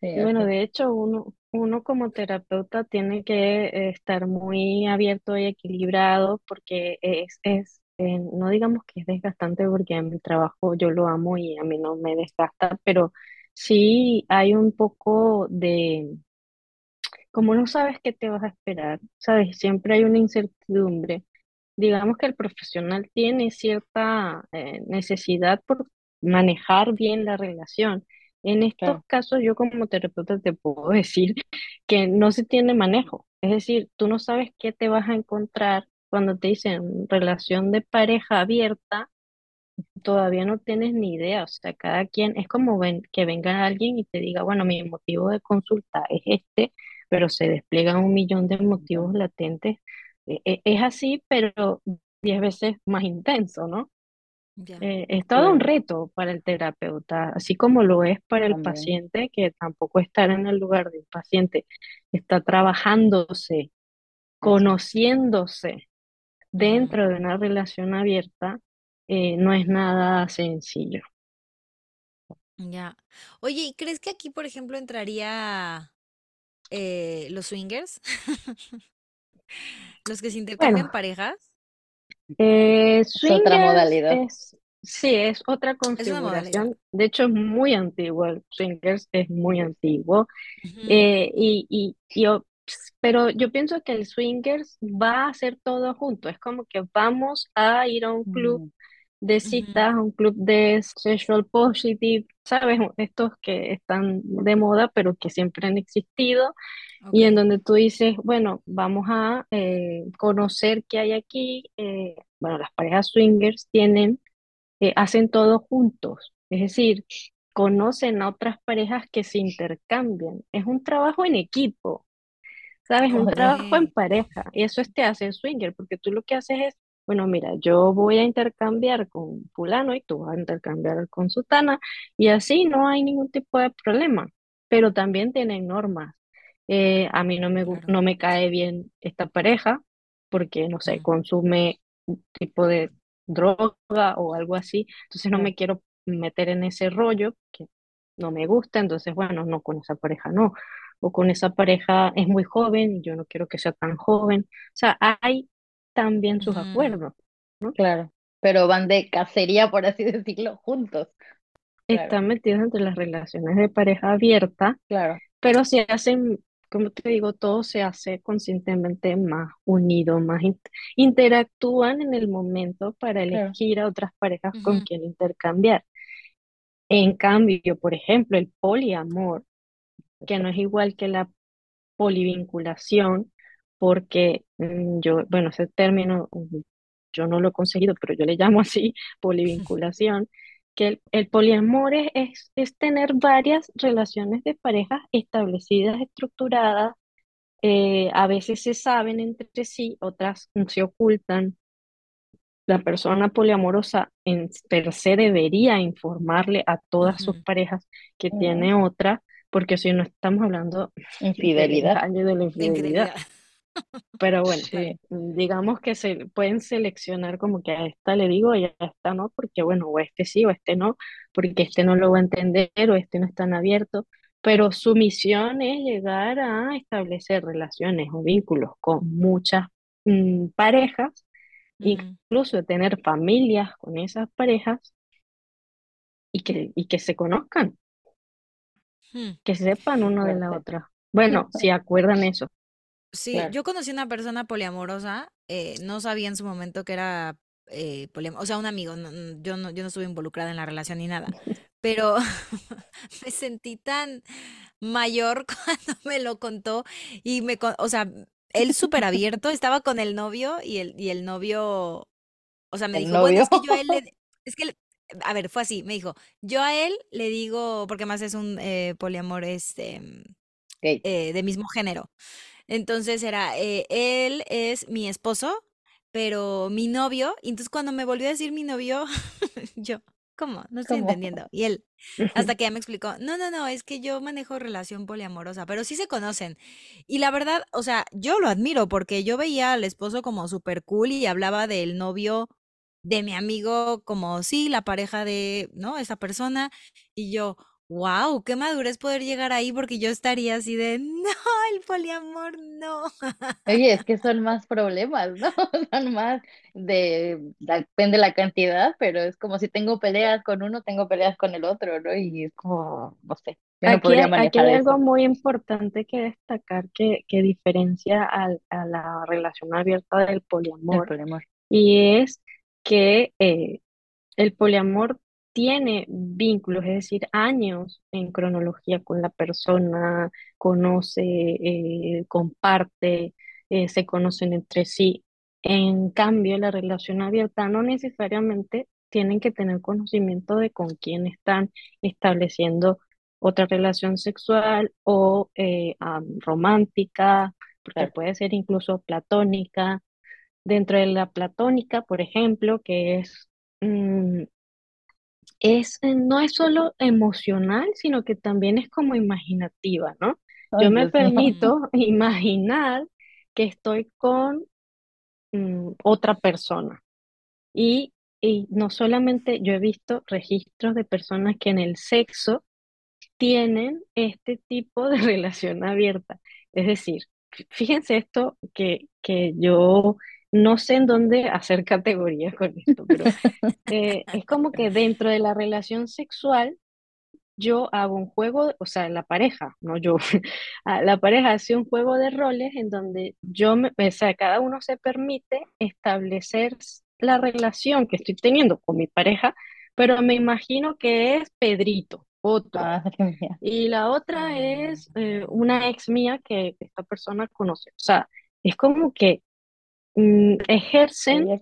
bueno, de hecho, uno, uno como terapeuta tiene que estar muy abierto y equilibrado porque es, es eh, no digamos que es desgastante porque en mi trabajo yo lo amo y a mí no me desgasta, pero sí hay un poco de, como no sabes qué te vas a esperar, sabes, siempre hay una incertidumbre. Digamos que el profesional tiene cierta eh, necesidad por manejar bien la relación. En estos casos, yo como terapeuta te puedo [LAUGHS] decir que no se tiene manejo. Es decir, tú no sabes qué te vas a encontrar cuando te dicen relación de pareja abierta, todavía no tienes ni idea. O sea, cada quien es como ven, que venga alguien y te diga, bueno, mi motivo de consulta es este, pero se despliegan un millón de motivos latentes. E, e, es así, pero diez veces más intenso, ¿no? Eh, es todo un reto para el terapeuta, así como lo es para el paciente, que tampoco estar en el lugar del paciente, está trabajándose, conociéndose dentro de una relación abierta, eh, no es nada sencillo. Ya. Oye, ¿y crees que aquí, por ejemplo, entraría eh, los swingers? [LAUGHS] los que se intercambian parejas. Eh, es otra modalidad. sí, es otra configuración. de hecho, es muy antiguo. El swingers es muy antiguo. Eh, y, y, pero yo pienso que el swingers va a ser todo junto. Es como que vamos a ir a un club de citas, un club de sexual positive, ¿sabes? Estos que están de moda, pero que siempre han existido, y en donde tú dices, bueno, vamos a eh, conocer qué hay aquí. Eh, bueno, las parejas swingers tienen, eh, hacen todo juntos, es decir, conocen a otras parejas que se intercambian. Es un trabajo en equipo, ¿sabes? Un trabajo en pareja. Y eso es te hace swinger, porque tú lo que haces es bueno, mira, yo voy a intercambiar con fulano y tú vas a intercambiar con sutana y así no hay ningún tipo de problema, pero también tienen normas. Eh, a mí no me, no me cae bien esta pareja porque, no sé, consume un tipo de droga o algo así, entonces no me quiero meter en ese rollo que no me gusta, entonces, bueno, no con esa pareja, no. O con esa pareja es muy joven y yo no quiero que sea tan joven. O sea, hay también sus acuerdos, ¿no? Claro, pero van de cacería, por así [LAUGHS] decirlo, juntos. Están metidos entre las relaciones de pareja abierta, claro. pero se hacen, como te digo, todo se hace conscientemente más unido, más interactúan en el momento para elegir a otras parejas con quien intercambiar. En cambio, por ejemplo, el poliamor, que no es igual que la polivinculación, porque mm, yo, bueno, ese término mm, yo no lo he conseguido, pero yo le llamo [LAUGHS] así polivinculación, que el, poliamor es, es, tener varias relaciones de pareja establecidas, estructuradas, eh, a veces se saben entre sí, otras se ocultan. La persona poliamorosa en per se debería informarle a todas sus parejas que tiene otra, porque si no estamos hablando infidelidad. De, de la infidelidad. Pero bueno, digamos que se pueden seleccionar como que a esta le digo y a esta no, porque bueno, o este sí o este no, porque este no lo va a entender o este no es tan abierto. Pero su misión es llegar a establecer relaciones o vínculos con muchas mm, parejas, incluso tener familias con esas parejas y que, y que se conozcan, hmm. que sepan uno de la otra. Bueno, si acuerdan eso. Sí, yo conocí una persona poliamorosa, eh, no sabía en su momento que era eh, poliamorosa, o sea, un amigo, yo, no, yo no estuve involucrada en la relación ni nada, [LAUGHS] pero [LAUGHS] me sentí tan mayor [LAUGHS] cuando me lo contó y me, o sea, él súper abierto, estaba con el novio y el, y el novio, o sea, me dijo, bueno, es que yo a él le, es que, a ver, fue así, me dijo, yo a él le digo, porque más es un eh, poliamor este, de mismo género. Entonces era, eh, él es mi esposo, pero mi novio, y entonces cuando me volvió a decir mi novio, [LAUGHS] yo, ¿cómo? No estoy entendiendo. Y él, hasta [LAUGHS] que ya me explicó, no, no, no, es que yo manejo relación poliamorosa, pero sí se conocen. Y la verdad, o sea, yo lo admiro porque yo veía al esposo como súper cool y hablaba del novio de mi amigo como, sí, la pareja de, ¿no? Esa persona. Y yo, Wow, qué madurez poder llegar ahí porque yo estaría así de, no, el poliamor no. Oye, es que son más problemas, ¿no? [LAUGHS] Son más de, depende la cantidad, pero es como si tengo peleas con uno, tengo peleas con el otro, ¿no? Y es como, no sé, yo no podría manejar hay algo muy importante que destacar que, que diferencia a la relación abierta del poliamor, poliamor. y es que eh, el poliamor tiene vínculos, es decir, años en cronología con la persona, conoce, eh, comparte, eh, se conocen entre sí. En cambio, la relación abierta no necesariamente tienen que tener conocimiento de con quién están estableciendo otra relación sexual o eh, romántica, porque puede ser incluso platónica. Dentro de la platónica, por ejemplo, que es mm, es, eh, no es solo emocional, sino que también es como imaginativa, ¿no? Yo me [LAUGHS] permito imaginar que estoy con mm, otra persona. Y, y no solamente yo he visto registros de personas que en el sexo tienen este tipo de [LAUGHS] relación abierta. Es decir, fíjense esto que, que yo no sé en dónde hacer [LAUGHS] categorías con esto, pero [LAUGHS] eh, es como que dentro de la relación sexual yo hago un juego, o sea, la pareja, no yo, [LAUGHS] ah, la pareja hace un juego de roles en donde yo, me, o sea, cada uno se permite establecer la relación que estoy teniendo con mi pareja, pero me imagino que es Pedrito, otro. Y la otra es eh, una ex mía que esta persona conoce. O sea, es como que mm, ejercen,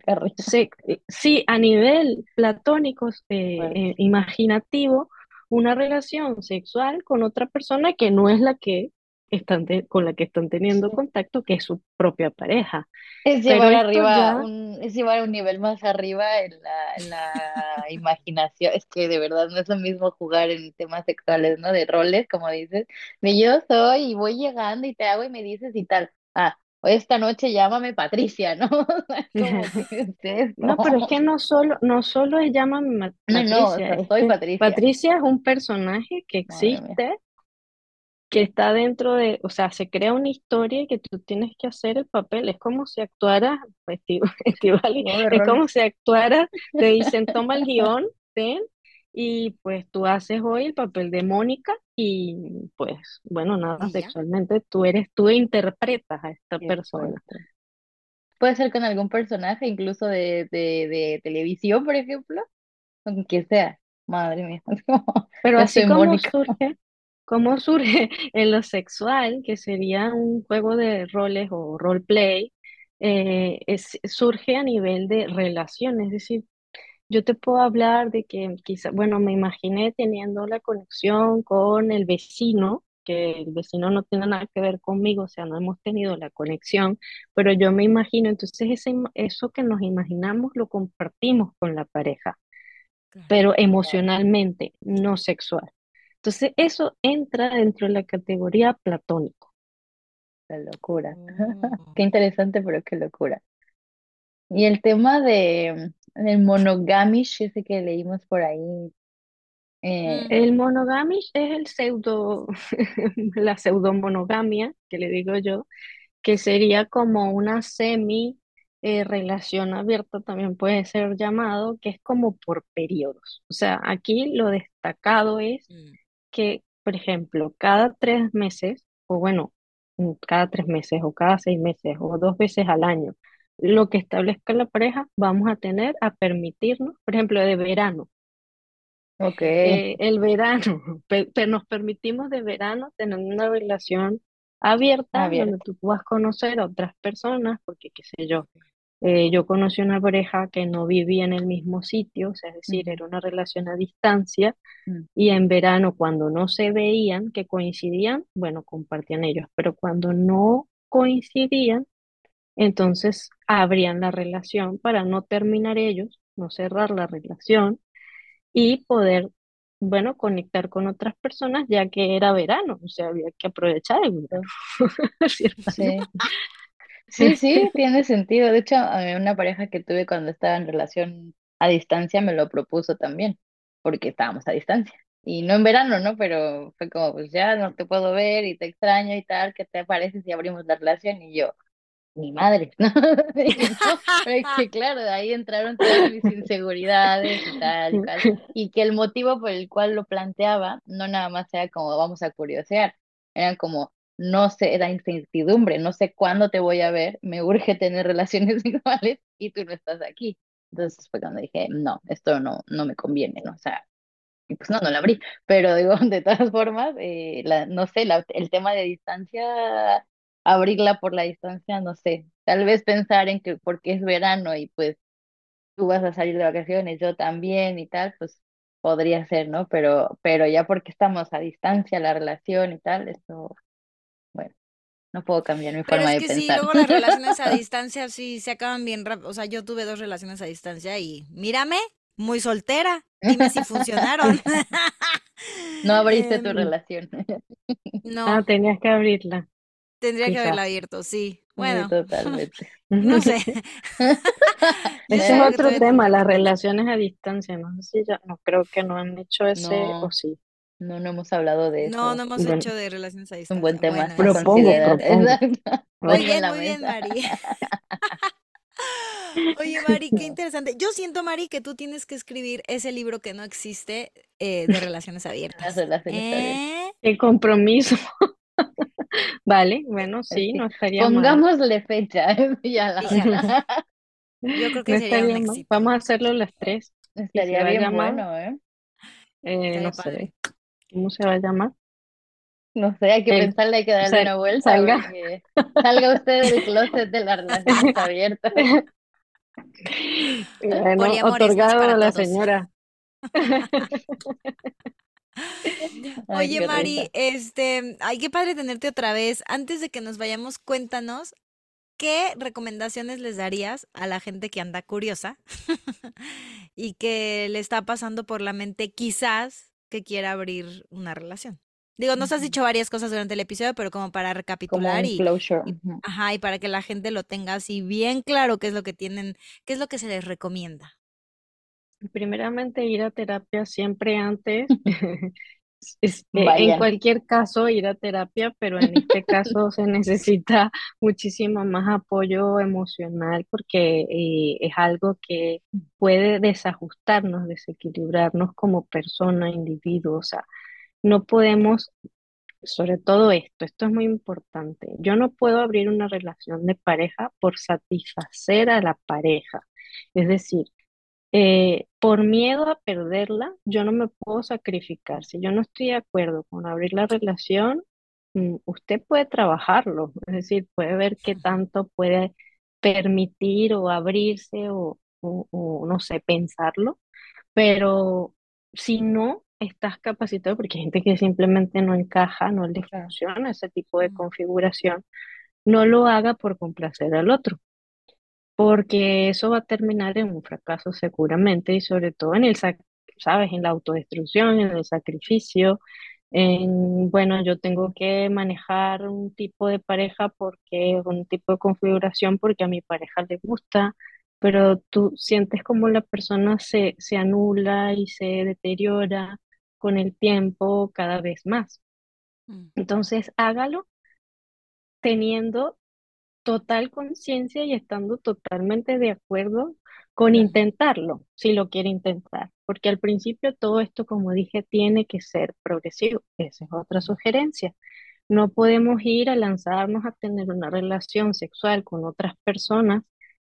sí, a nivel platónico, eh, eh, imaginativo, una relación sexual con otra persona que no es la que están con la que están teniendo contacto, que es su propia pareja. Es llevar arriba, un, es llevar un nivel más arriba en la, en la [LAUGHS] imaginación. Es que de verdad no es lo mismo jugar en temas sexuales, ¿no? De roles, como dices, de yo soy y voy llegando y te hago y me dices y tal. Ah, esta noche llámame Patricia, ¿no? [LAUGHS] No, pero es que no solo, no solo es llámame Patricia. No, no, soy Patricia. Patricia es un personaje que existe que está dentro de, o sea, se crea una historia que tú tienes que hacer el papel. Es como si actuara, pues, [LAUGHS] es como si actuara, te dicen, toma el [LAUGHS] guion, ten, y pues tú haces hoy el papel de Mónica y pues, bueno, nada, sexualmente tú eres, tú interpretas a esta persona. Puede ser con algún personaje, incluso de, de, de televisión, por ejemplo, aunque sea, madre mía. [LAUGHS] Pero así como surge, cómo [LAUGHS] surge en lo sexual, que sería un juego de roles o roleplay, eh, surge a nivel de relaciones, es decir, yo te puedo hablar de que quizá, bueno, me imaginé teniendo la conexión con el vecino, que el vecino no tiene nada que ver conmigo, o sea, no hemos tenido la conexión, pero yo me imagino, entonces ese, eso que nos imaginamos lo compartimos con la pareja, pero emocionalmente, no sexual. Entonces, eso entra dentro de la categoría platónico. La locura. [LAUGHS] Oh. Qué interesante, pero qué locura. Y el tema de el monogamish, ese que leímos por ahí. Eh, el monogamish es el pseudo, [LAUGHS] la pseudomonogamia, que le digo yo, que sería como una semi eh, relación abierta también puede ser llamado, que es como por periodos. O sea, aquí lo destacado es mm que, por ejemplo, cada tres meses, o bueno, mm, cada tres meses, o cada seis meses, o dos veces al año, lo que establezca la pareja, vamos a tener a permitirnos, por ejemplo, de verano. Ok. Eh, el verano, [LAUGHS] pero nos permitimos de verano tener una relación abierta, abierta, donde tú puedas conocer a otras personas, porque qué sé yo, eh, yo conocí una pareja que no vivía en el mismo sitio, es decir, era una relación a distancia mm. y en verano cuando no se veían, que coincidían, bueno, compartían ellos, pero cuando no coincidían, entonces abrían la relación para no terminar ellos, no cerrar la relación y poder, bueno, conectar con otras personas ya que era verano, o sea, había que aprovechar el verano. [LAUGHS] sí. Sí, sí, tiene sentido. De hecho, una pareja que tuve cuando estaba en relación a distancia me lo propuso también, porque estábamos a distancia. Y no en verano, ¿no? Pero fue como, pues ya no te puedo ver y te extraño y tal, ¿qué te parece si abrimos la relación? Y yo, mi madre, [LAUGHS] ¿no? que claro, de ahí entraron todas mis inseguridades y tal y tal. Y que el motivo por el cual lo planteaba no nada más era como vamos a curiosear, eran como no sé, da incertidumbre, no sé cuándo te voy a ver, me urge tener relaciones [LAUGHS] sexuales y tú no estás aquí. Entonces fue cuando dije, no, esto no, no me conviene, ¿no? O sea, y pues no, no la abrí, pero digo, [LAUGHS] de todas formas, eh, la, no sé, la, el tema de distancia, abrirla por la distancia, no sé, tal vez pensar en que porque es verano y pues tú vas a salir de vacaciones, yo también y tal, pues podría ser, ¿no? Pero, pero ya porque estamos a distancia, la relación y tal, esto bueno, no puedo cambiar mi forma de pensar. Sí, luego las relaciones a [LAUGHS] distancia sí se acaban bien rápido. O sea, yo tuve dos relaciones a distancia y mírame, muy soltera. Dime si funcionaron. [LAUGHS] No abriste tu [LAUGHS] em, relación. No. Ah, tenías que abrirla. Tendría que haberla abierto, sí. Bueno. totalmente. [LAUGHS] No sé. [LAUGHS] [LAUGHS] Ese es otro tema, las relaciones a distancia. No sé si ya, no creo que no han hecho ese o sí. No, no hemos hablado de eso. No, no hemos hecho de relaciones a distancia. Un buen tema. propongo, Muy bien, muy bien, Mari. Oye, Mari, qué interesante. Yo siento, Mari, que tú tienes que escribir ese libro que no existe eh, de relaciones abiertas. ¿Eh? El compromiso. [LAUGHS] vale, bueno, sí, no estaría Pongámosle fecha. [LAUGHS] Ya la... [LAUGHS] Yo creo que No sería un estaría mal. éxito. Vamos a hacerlo las tres. Estaría bien llamar, bueno, ¿eh? eh, no padre. sé, ¿cómo se va a llamar? No sé, hay que El, pensarle, hay que darle sal- una vuelta salga. porque salga usted del closet de las relaciones abiertas. Bueno, otorgado para a la todos. señora. [LAUGHS] Ay, Oye, qué Mari, risa. este, ay, qué padre tenerte otra vez. Antes de que nos vayamos, cuéntanos qué recomendaciones les darías a la gente que anda curiosa [LAUGHS] y que le está pasando por la mente quizás que quiera abrir una relación. Digo, nos has dicho varias cosas durante el episodio, pero como para recapitular y, closure. y, ujú. ajá, y para que la gente lo tenga así bien claro qué es lo que tienen, qué es lo que se les recomienda. Primeramente ir a terapia siempre antes. [LAUGHS] [LAUGHS] Es- eh, en cualquier caso ir a terapia, pero en este [LAUGHS] caso se necesita muchísimo más apoyo emocional porque eh, es algo que puede desajustarnos, desequilibrarnos como persona, individuo. O sea, no podemos, sobre todo esto, esto es muy importante. Yo no puedo abrir una relación de pareja por satisfacer a la pareja. Es decir, eh, por miedo a perderla, yo no me puedo sacrificar. Si yo no estoy de acuerdo con abrir la relación, mm, usted puede trabajarlo, es decir, puede ver qué tanto puede permitir o abrirse o, o- o, no sé, pensarlo, pero si no estás capacitado, porque hay gente que simplemente no encaja, no le funciona ese tipo de configuración, no lo haga por complacer al otro porque eso va a terminar en un fracaso seguramente y sobre todo en el, ¿sabes? En la autodestrucción, en el sacrificio, en, bueno, yo tengo que manejar un tipo de pareja porque, un tipo de configuración porque a mi pareja le gusta, pero tú sientes como la persona se, se anula y se deteriora con el tiempo cada vez más. Mm. Entonces, hágalo teniendo total conciencia y estando totalmente de acuerdo con intentarlo, si lo quiere intentar, porque al principio todo esto, como dije, tiene que ser progresivo. Esa es otra sugerencia. No podemos ir a lanzarnos a tener una relación sexual con otras personas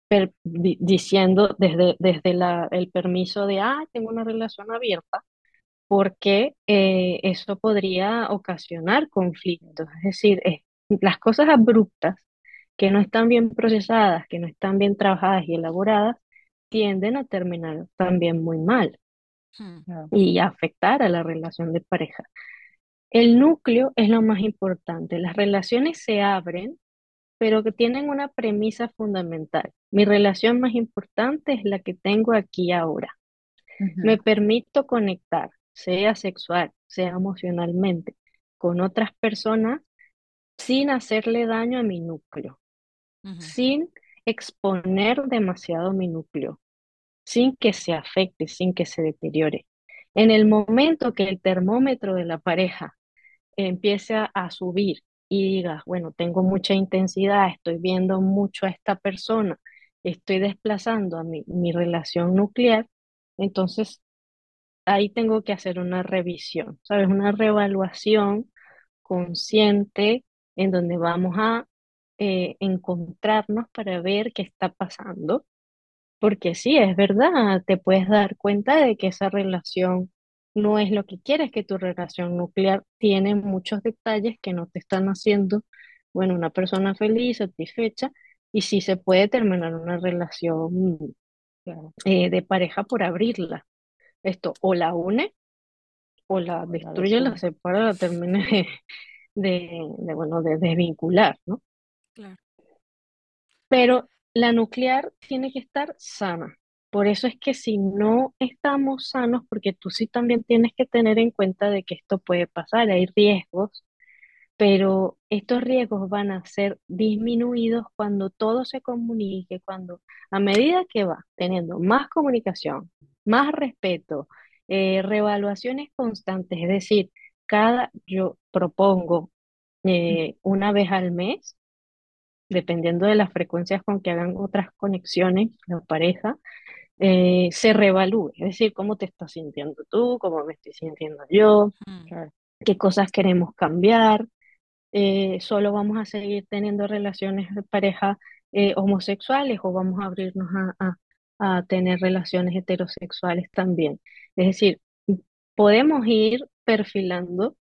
per- di- diciendo desde, desde la, el permiso de, ah, tengo una relación abierta, porque eh, eso podría ocasionar conflictos. Es decir, las cosas abruptas que no están bien procesadas, que no están bien trabajadas y elaboradas, tienden a terminar también muy mal Mm. Claro. y a afectar a la relación de pareja. El núcleo es lo más importante. Las relaciones se abren, pero que tienen una premisa fundamental. Mi relación más importante es la que tengo aquí ahora. Me permito conectar, sea sexual, sea emocionalmente, con otras personas sin hacerle daño a mi núcleo, Sin exponer demasiado mi núcleo, sin que se afecte, sin que se deteriore. En el momento que el termómetro de la pareja empiece a, a subir y digas, bueno, tengo mucha intensidad, estoy viendo mucho a esta persona, estoy desplazando a mi, mi relación nuclear, entonces ahí tengo que hacer una revisión, ¿sabes? Una reevaluación consciente en donde vamos a eh, encontrarnos para ver qué está pasando, porque sí, es verdad, te puedes dar cuenta de que esa relación no es lo que quieres, que tu relación nuclear tiene muchos detalles que no te están haciendo, bueno, una persona feliz, satisfecha, y sí se puede terminar una relación eh, de pareja por abrirla. Esto o la une o la destruye, la separa, la termina de, [LAUGHS] de, de, bueno, de desvincular, ¿no? Claro. Pero la nuclear tiene que estar sana. Por eso es que si no estamos sanos, porque tú sí también tienes que tener en cuenta de que esto puede pasar, hay riesgos, pero estos riesgos van a ser disminuidos cuando todo se comunique, cuando a medida que va teniendo más comunicación, más respeto, eh, reevaluaciones constantes, es decir, cada, yo propongo eh, una vez al mes, dependiendo de las frecuencias con que hagan otras conexiones, la pareja, eh, se reevalúe, es decir, cómo te estás sintiendo tú, cómo me estoy sintiendo yo, Mm. Qué cosas queremos cambiar, eh, solo vamos a seguir teniendo relaciones de pareja eh, homosexuales o vamos a abrirnos a, a tener relaciones heterosexuales también. Es decir, podemos ir perfilando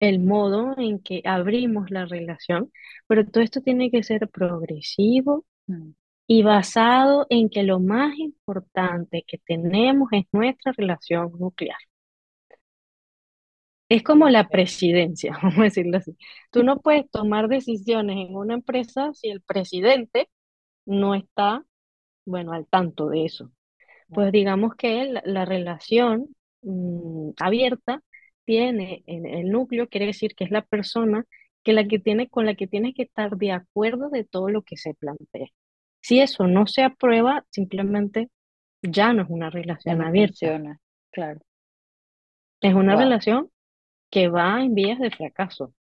el modo en que abrimos la relación, pero todo esto tiene que ser progresivo Mm. y basado en que lo más importante que tenemos es nuestra relación nuclear. Es como la presidencia, [LAUGHS] vamos a decirlo así. Tú no puedes tomar decisiones en una empresa si el presidente no está, bueno, al tanto de eso. Pues digamos que la, la relación mm, abierta tiene en el núcleo, quiere decir que es la persona que la que tiene, con la que tienes que estar de acuerdo de todo lo que se plantea. Si eso no se aprueba, simplemente ya no es una relación no abierta, funciona, claro. es una Wow. relación que va en vías de fracaso.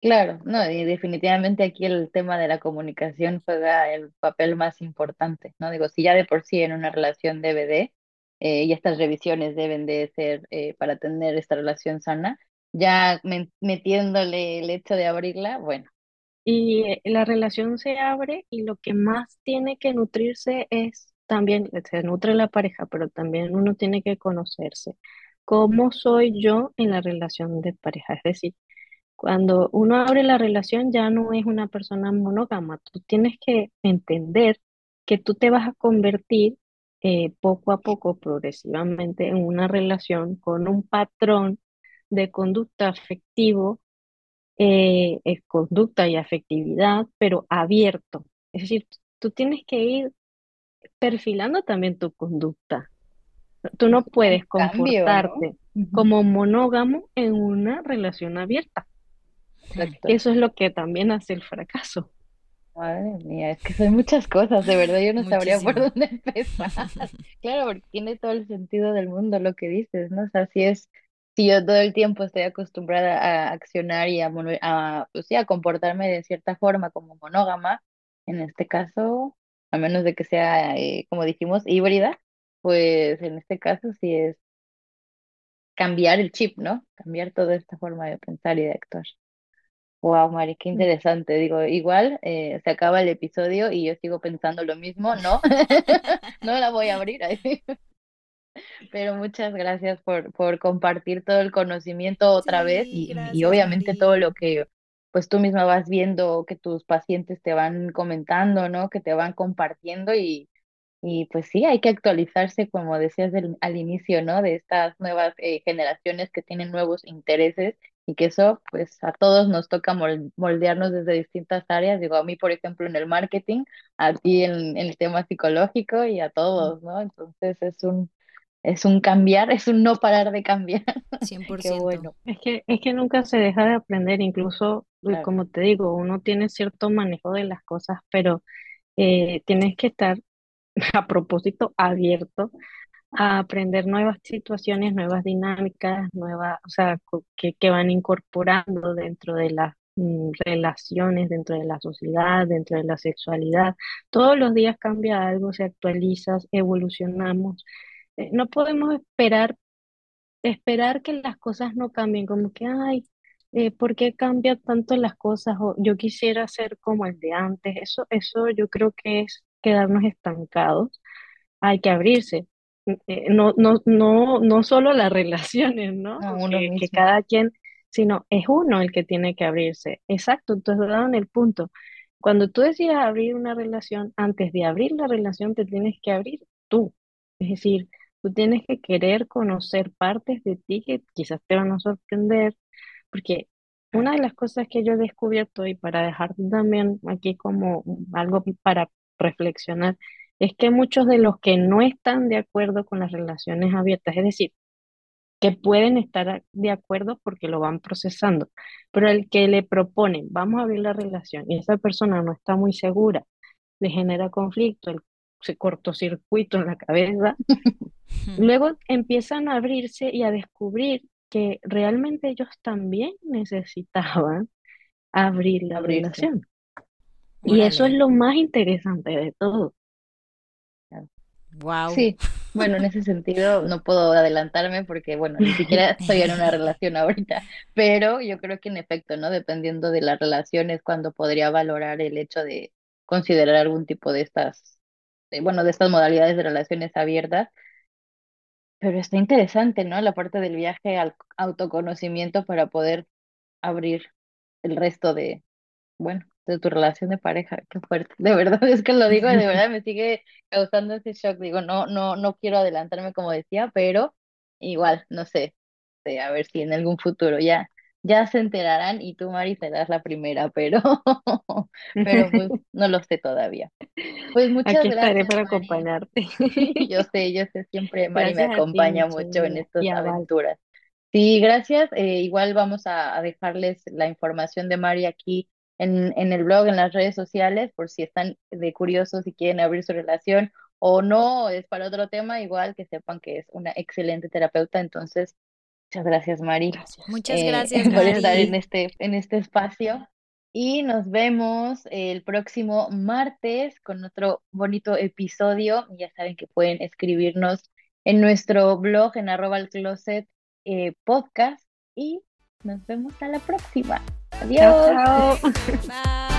Claro, no, y definitivamente aquí el tema de la comunicación juega el papel más importante, ¿no? Digo, si ya de por sí en una relación debe de, eh, y estas revisiones deben de ser eh, para tener esta relación sana, ya metiéndole el hecho de abrirla, bueno, Y eh, la relación se abre y lo que más tiene que nutrirse es también, se nutre la pareja, pero también uno tiene que conocerse. ¿Cómo soy yo en la relación de pareja? Es decir, cuando uno abre la relación ya no es una persona monógama, tú tienes que entender que tú te vas a convertir eh, poco a poco, progresivamente, en una relación con un patrón de conducta afectivo eh, es conducta y afectividad, pero abierto. Es decir, tú tienes que ir perfilando también tu conducta. Tú no puedes comportarte como monógamo en una relación abierta. Exacto. Eso es lo que también hace el fracaso. Madre mía, es que son muchas cosas, de verdad yo no sabría por dónde empezar. [LAUGHS] Claro, porque tiene todo el sentido del mundo lo que dices, ¿no? O sea, si es, si yo todo el tiempo estoy acostumbrada a accionar y a, a, pues sí, a comportarme de cierta forma como monógama, en este caso, a menos de que sea, eh, como dijimos, híbrida, pues en este caso sí es cambiar el chip, ¿no? Cambiar toda esta forma de pensar y de actuar. Wow, Mari, qué Mm. interesante. Digo, igual eh, se acaba el episodio y yo sigo pensando lo mismo, ¿no? [LAUGHS] No la voy a abrir ahí. [LAUGHS] Pero muchas gracias por, por compartir todo el conocimiento otra vez Sí, y, y gracias, obviamente todo lo que pues tú misma vas viendo, que tus pacientes te van comentando, ¿no? Que te van compartiendo y, y pues sí, hay que actualizarse, como decías del- al inicio, ¿no? De estas nuevas eh, generaciones que tienen nuevos intereses y que eso, pues a todos nos toca mol- moldearnos desde distintas áreas. Digo, a mí, por ejemplo, en el marketing, a ti en, en el tema psicológico y a todos, ¿no? Entonces es un, es un cambiar, es un no parar de cambiar. [LAUGHS] Qué 100%. bueno, Es que, es que nunca se deja de aprender, incluso, eh, claro. como te digo, uno tiene cierto manejo de las cosas, pero eh, tienes que estar [LAUGHS] a propósito abierto a aprender nuevas situaciones, nuevas dinámicas, nuevas, o sea, que, que van incorporando dentro de las mm, relaciones, dentro de la sociedad, dentro de la sexualidad. Todos los días cambia algo, se actualiza, evolucionamos. Eh, no podemos esperar, esperar que las cosas no cambien, como que, ay, eh, ¿por qué cambian tanto las cosas? O yo quisiera ser como el de antes. Eso, eso yo creo que es quedarnos estancados hay que abrirse. Eh, No, no, no, no solo las [LAUGHS] relaciones, ¿no? No, Que, que cada quien, sino es uno el que tiene que abrirse. Exacto, entonces en el punto. Cuando tú decidas abrir una relación, antes de abrir la relación te tienes que abrir tú. Es decir, tú tienes que querer conocer partes de ti que quizás te van a sorprender, porque una de las cosas que yo he descubierto y para dejar también aquí como algo para reflexionar, es que muchos de los que no están de acuerdo con las relaciones abiertas, es decir, que pueden estar de acuerdo porque lo van procesando, pero el que le proponen, vamos a abrir la relación y esa persona no está muy segura, le genera conflicto, el se cortocircuito en la cabeza, [LAUGHS] luego empiezan a abrirse y a descubrir que realmente ellos también necesitaban abrir la abrirse. relación. Y eso es lo más interesante de todo. Wow. Sí, bueno, en ese sentido no puedo adelantarme porque, bueno, ni siquiera [LAUGHS] estoy en una relación ahorita, pero yo creo que en efecto, ¿no? Dependiendo de las relaciones, cuando podría valorar el hecho de, considerar algún tipo de estas, bueno, de estas modalidades de relaciones abiertas. Pero está interesante, ¿no? La parte del viaje al autoconocimiento para poder abrir el resto de, bueno, de tu relación de pareja. Qué fuerte. De verdad, [LAUGHS] es que lo digo, de [LAUGHS] verdad me sigue causando ese shock. Digo, no, no, no quiero adelantarme como decía, pero igual, no sé, a ver si en algún futuro ya, ya se enterarán y tú, Mari, serás la primera, pero, [LAUGHS] pero pues no lo sé todavía. Pues muchas Aquí gracias. estaré para acompañarte. Yo sé, yo sé, siempre Mari me acompaña mucho en estas aventuras. Sí, gracias. Eh, igual vamos a, dejarles la información de Mari aquí en, en el blog, en las redes sociales, por si están de curiosos y quieren abrir su relación o no, es para otro tema, igual que sepan que es una excelente terapeuta. Entonces, muchas gracias, Mari. Muchas eh, gracias, [LAUGHS] por estar en este, en este espacio. Y nos vemos el próximo martes con otro bonito episodio. Ya saben que pueden escribirnos en nuestro blog en arroba el closet eh, podcast y nos vemos a la próxima. Adiós. Bye.